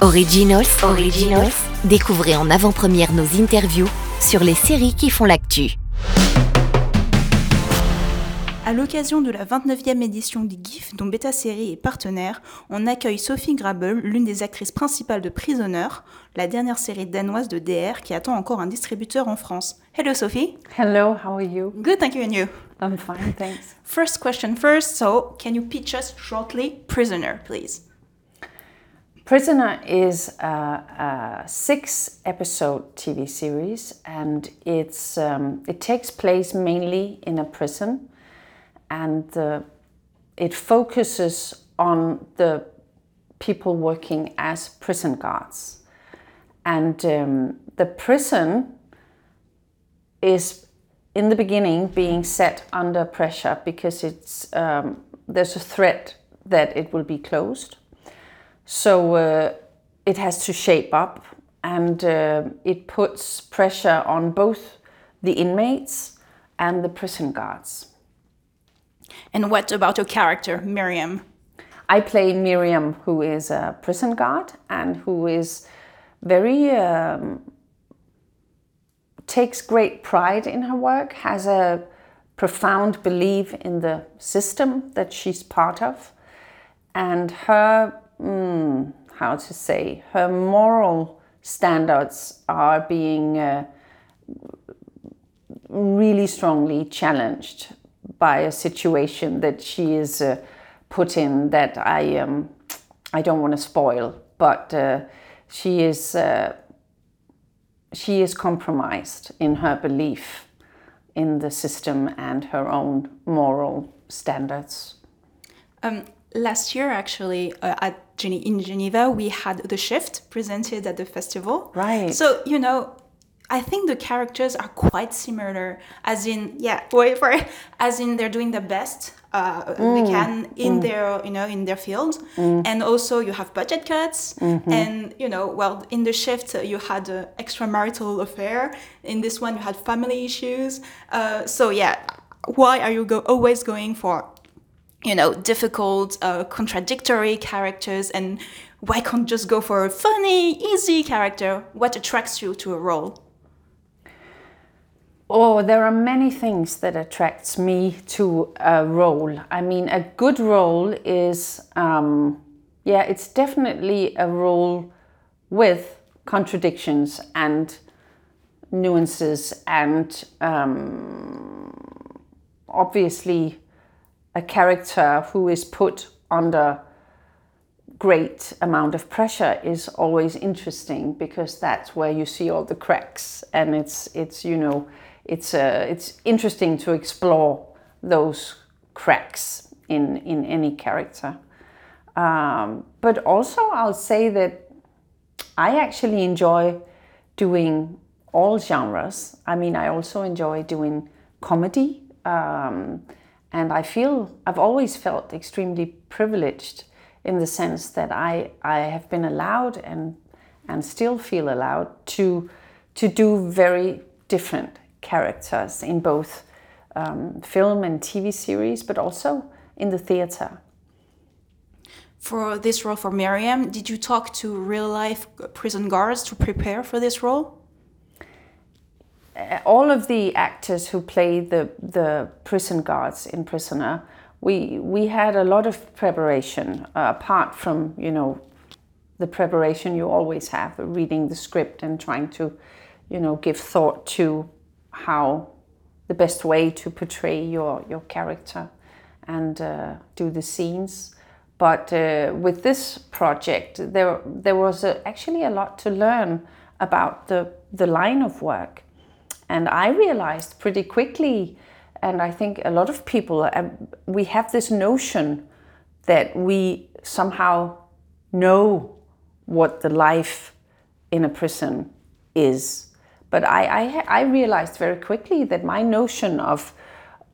Originals, Originals, découvrez en avant-première nos interviews sur les séries qui font l'actu. À l'occasion de la 29e édition du GIF, dont Beta Série est partenaire, on accueille Sophie Grabel, l'une des actrices principales de Prisoner, la dernière série danoise de DR qui attend encore un distributeur en France. Hello Sophie. Hello, how are you? Good, thank you, and you? I'm fine, thanks. First question first, so can you pitch us shortly Prisoner, please? Prisoner is a, a six episode TV series and it's, um, it takes place mainly in a prison and uh, it focuses on the people working as prison guards. And um, the prison is in the beginning being set under pressure because it's, um, there's a threat that it will be closed so uh, it has to shape up and uh, it puts pressure on both the inmates and the prison guards. And what about your character, Miriam? I play Miriam, who is a prison guard and who is very um, takes great pride in her work, has a profound belief in the system that she's part of, and her mm, how to say, her moral standards are being uh, really strongly challenged by a situation that she is uh, put in that I um, I don't want to spoil, but uh, she is uh, she is compromised in her belief in the system and her own moral standards. Um, last year, actually, uh, at in Geneva, we had the shift presented at the festival. Right. So you know, I think the characters are quite similar. As in, yeah, wait for it. As in, they're doing the best uh, mm. they can in mm. their, you know, in their field. Mm. And also, you have budget cuts, -hmm. and you know, well, in the shift, uh, you had an extramarital affair. In this one, you had family issues. Uh, so yeah, why are you go always going for you know, difficult, uh, contradictory characters, and why can't just go for a funny, easy character? What attracts you to a role? Oh, there are many things that attracts me to a role. I mean, a good role is, um, yeah, it's definitely a role with contradictions and nuances and um, obviously a character who is put under great amount of pressure is always interesting because that's where you see all the cracks. And it's it's you know it's uh, it's interesting to explore those cracks in in any character. Um, but also I'll say that I actually enjoy doing all genres. I mean I also enjoy doing comedy um, and I feel, I've always felt extremely privileged in the sense that I, I have been allowed and, and still feel allowed to, to do very different characters in both um, film and TV series, but also in the theater. For this role for Miriam, did you talk to real life prison guards to prepare for this role? Uh, all of the actors who play the the prison guards in Prisoner, we we had a lot of preparation uh, apart from you know the preparation you always have reading the script and trying to you know give thought to how the best way to portray your your character and uh, do the scenes. But uh, with this project, there there was a, actually a lot to learn about the the line of work and I realized pretty quickly, and I think a lot of people, uh, we have this notion that we somehow know what the life in a prison is. But I, I, I realized very quickly that my notion of,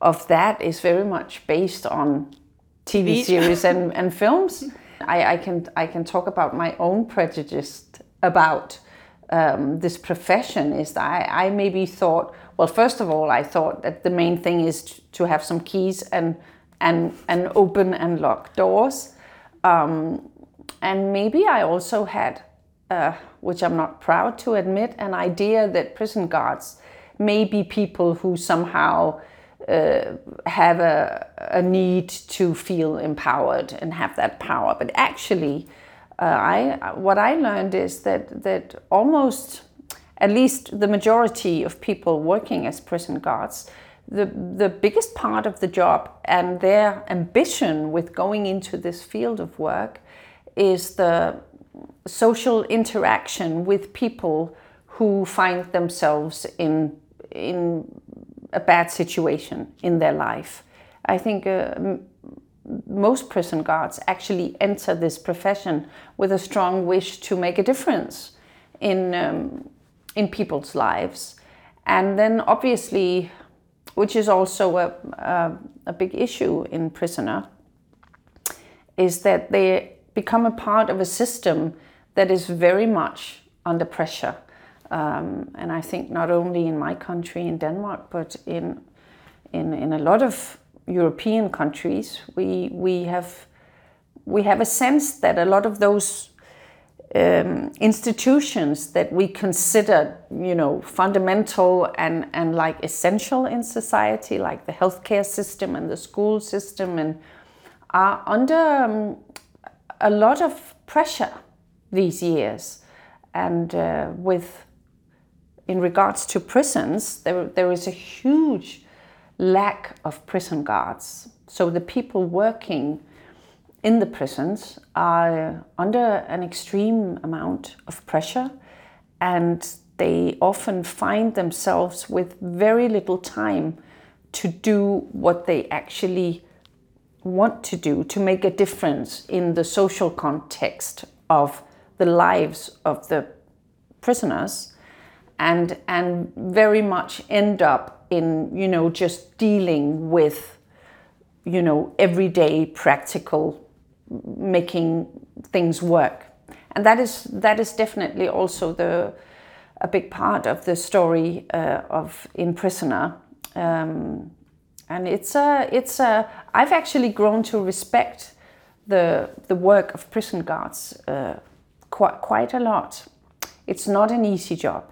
of that is very much based on TV series and, and films. I, I, can, I can talk about my own prejudice about um, this profession is that I, I, maybe thought, well, first of all, I thought that the main thing is to have some keys and and and open and lock doors, um, and maybe I also had uh, which I'm not proud to admit, an idea that prison guards may be people who somehow uh, have a, a, need to feel empowered and have that power. But actually, uh, I what I learned is that that almost at least the majority of people working as prison guards, the the biggest part of the job and their ambition with going into this field of work is the social interaction with people who find themselves in in a bad situation in their life. I think uh, most prison guards actually enter this profession with a strong wish to make a difference in um, in people's lives, and then obviously, which is also a, a, a big issue in prisoner, is that they become a part of a system that is very much under pressure. Um, and I think not only in my country, in Denmark, but in, in, in a lot of European countries, we, we, have, we have a sense that a lot of those um, institutions that we consider, you know, fundamental and, and like essential in society, like the healthcare system and the school system, and are under um, a lot of pressure these years. And uh, with in regards to prisons, there, there is a huge lack of prison guards. So the people working in the prisons are under an extreme amount of pressure and they often find themselves with very little time to do what they actually want to do to make a difference in the social context of the lives of the prisoners and and very much end up in you know just dealing with you know everyday practical making things work. And that is that is definitely also the a big part of the story uh, of in prisoner. Um, and it's a it's a I've actually grown to respect the the work of prison guards uh, quite quite a lot. It's not an easy job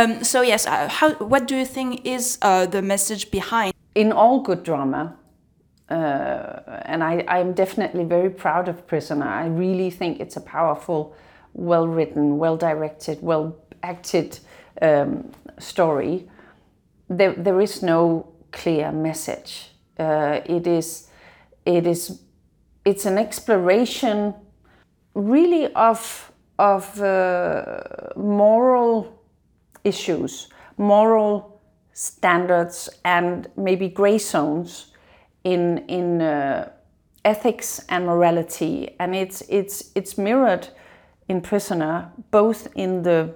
um, so yes, uh, how, what do you think is uh, the message behind? In all good drama, uh, and I, I'm definitely very proud of Prisoner. I really think it's a powerful, well written, well directed, well acted um, story. There, there is no clear message. Uh, it is, it is, it's an exploration, really of of uh, moral issues, moral standards, and maybe gray zones in in uh, ethics and morality, and it's it's it's mirrored in Prisoner, both in the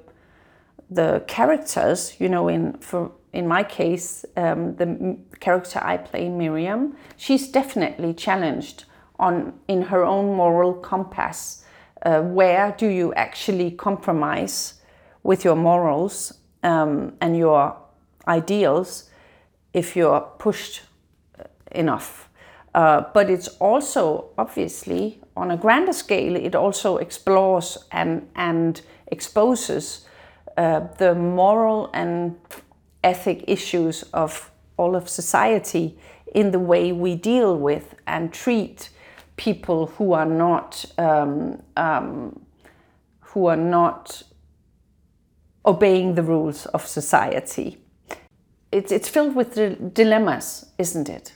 the characters, you know, in for in my case, um, the character I play, Miriam, she's definitely challenged on in her own moral compass. Uh, where do you actually compromise with your morals um, and your ideals if you're pushed enough. Uh, but it's also obviously on a grander scale, it also explores and, and exposes uh, the moral and ethic issues of all of society in the way we deal with and treat people who are not um, um, who are not obeying the rules of society. It's, it's filled with dilemmas, isn't it?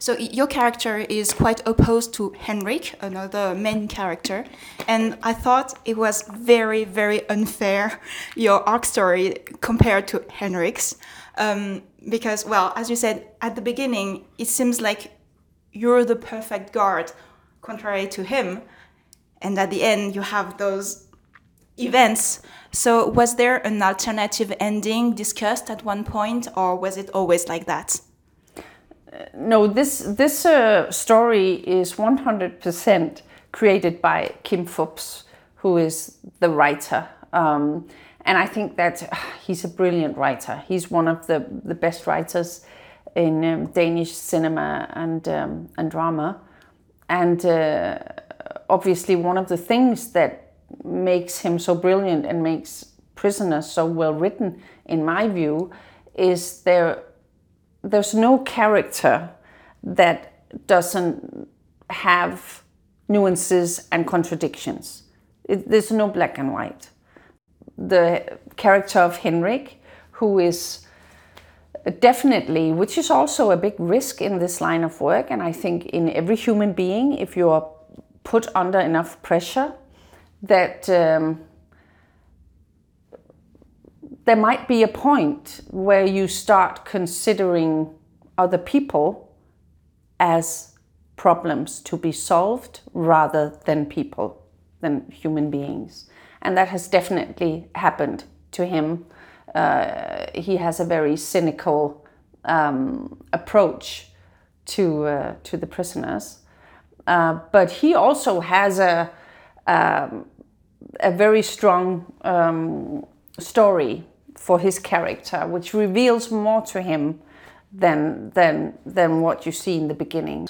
So your character is quite opposed to Henrik, another main character, and I thought it was very, very unfair your arc story compared to Henrik's, um, because well, as you said at the beginning, it seems like you're the perfect guard, contrary to him, and at the end you have those events. So, was there an alternative ending discussed at one point, or was it always like that? no, this this uh, story is 100% created by Kim Fupz, who is the writer. Um, and I think that uh, he's a brilliant writer. He's one of the, the best writers in um, Danish cinema and, um, and drama. And uh, obviously, one of the things that makes him so brilliant and makes Prisoners so well written, in my view, is there. There's no character that doesn't have nuances and contradictions. It, there's no black and white. The character of Henrik, who is definitely, which is also a big risk in this line of work, and I think in every human being, if you are put under enough pressure, that um, there might be a point where you start considering other people as problems to be solved rather than people, than human beings. And that has definitely happened to him. Uh, he has a very cynical um, approach to, uh, to the prisoners. Uh, but he also has a, um, a very strong um, story for his character, which reveals more to him than, than, than what you see in the beginning.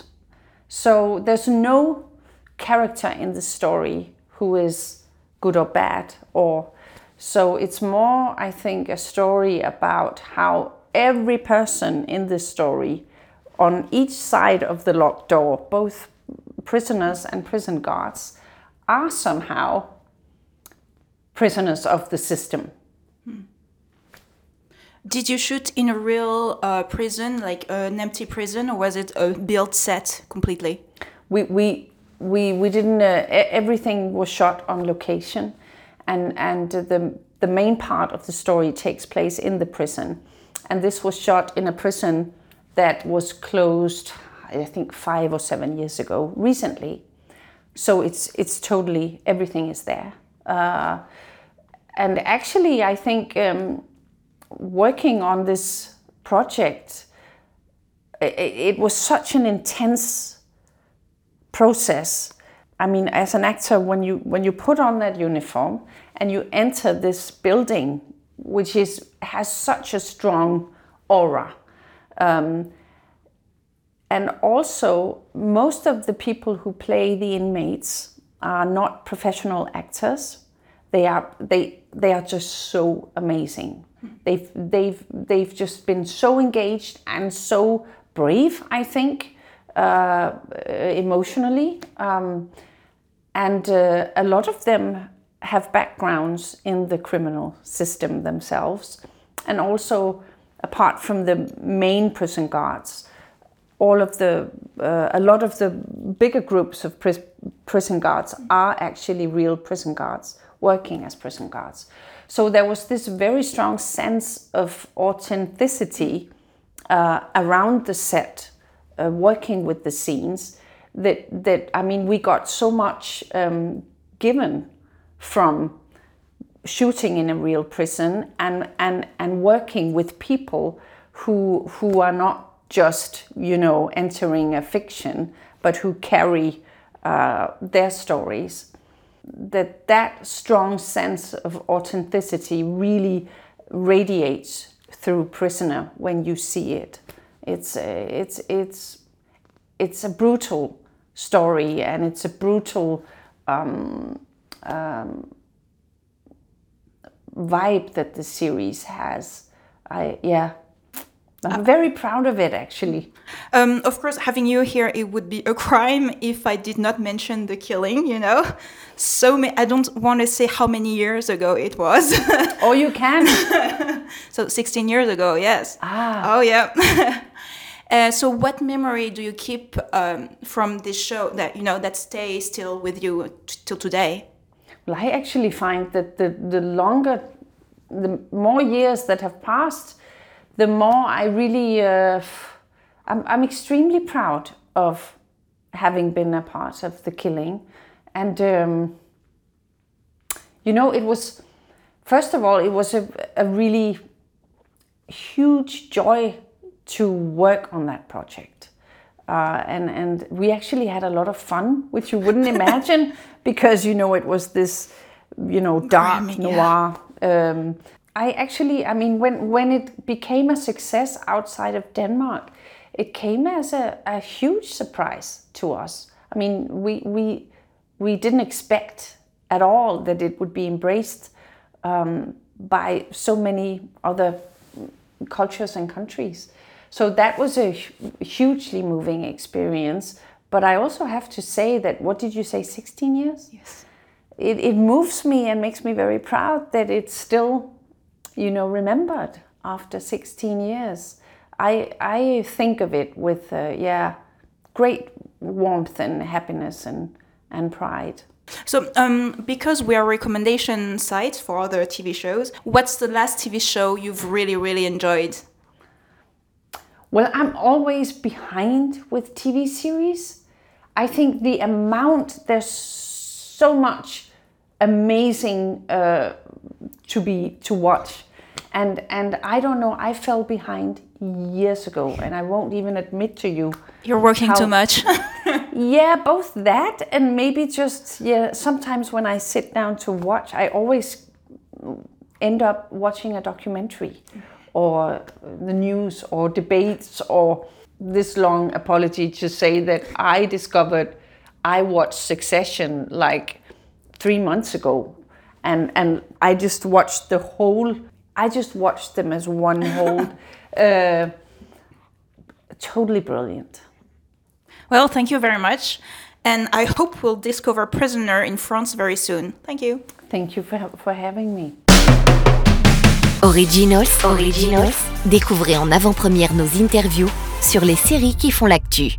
So there's no character in the story who is good or bad or so it's more i think a story about how every person in this story on each side of the locked door both prisoners and prison guards are somehow prisoners of the system did you shoot in a real uh, prison, like an empty prison, or was it a built set completely? We we we we didn't. Uh, everything was shot on location, and and the the main part of the story takes place in the prison, and this was shot in a prison that was closed, I think five or seven years ago, recently. So it's it's totally everything is there. Uh, and actually, I think. Um, working on this project, it, it, was such an intense process. I mean, as an actor, when you when you put on that uniform and you enter this building, which is has such a strong aura, um, and also most of the people who play the inmates are not professional actors. They are they they are just so amazing They've they've they've just been so engaged and so brave. I think uh, emotionally, um, and uh, a lot of them have backgrounds in the criminal system themselves, and also apart from the main prison guards, all of the uh, a lot of the bigger groups of pris- prison guards are actually real prison guards working as prison guards. So there was this very strong sense of authenticity uh, around the set, uh, working with the scenes. That that I mean, we got so much um, given from shooting in a real prison and and and working with people who who are not just you know entering a fiction, but who carry uh, their stories that that strong sense of authenticity really radiates through prisoner when you see it. It's a, it's it's it's a brutal story and it's a brutal um, um, vibe that the series has. I yeah I'm very proud of it, actually. Um, of course, having you here, it would be a crime if I did not mention the killing. You know, so I don't want to say how many years ago it was. oh, you can. so 16 years ago, yes. Ah. Oh, yeah. uh, so, what memory do you keep um, from this show that you know that stays still with you till today? Well, I actually find that the the longer, the more years that have passed the more I really, uh, I'm, I'm extremely proud of having been a part of the killing. And, um, you know, it was, first of all, it was a, a really huge joy to work on that project. Uh, and and we actually had a lot of fun, which you wouldn't imagine, because you know it was this, you know, dark noir. Yeah. Um, I actually, I mean, when, when it became a success outside of Denmark, it came as a, a huge surprise to us. I mean, we, we, we didn't expect at all that it would be embraced um, by so many other cultures and countries. So that was a hugely moving experience. But I also have to say that, what did you say, 16 years? Yes. It, it moves me and makes me very proud that it's still, you know, remembered after 16 years. I, I think of it with, uh, yeah, great warmth and happiness and, and pride. So, um, because we are recommendation sites for other TV shows, what's the last TV show you've really, really enjoyed? Well, I'm always behind with TV series. I think the amount, there's so much amazing uh, to be to watch. And and I don't know, I fell behind years ago and I won't even admit to you. You're working how- too much. Yeah, both that and maybe just yeah, sometimes when I sit down to watch, I always end up watching a documentary or the news or debates or this long apology to say that I discovered I watched Succession like 3 months ago and and I just watched the whole I just watched them as one whole uh, totally brilliant. well, thank you very much. And I hope we'll discover Prisoner in France very soon. Thank you. Thank you for, for having me. Originals, Originals, découvrez en avant-première nos interviews sur les séries qui font l'actu.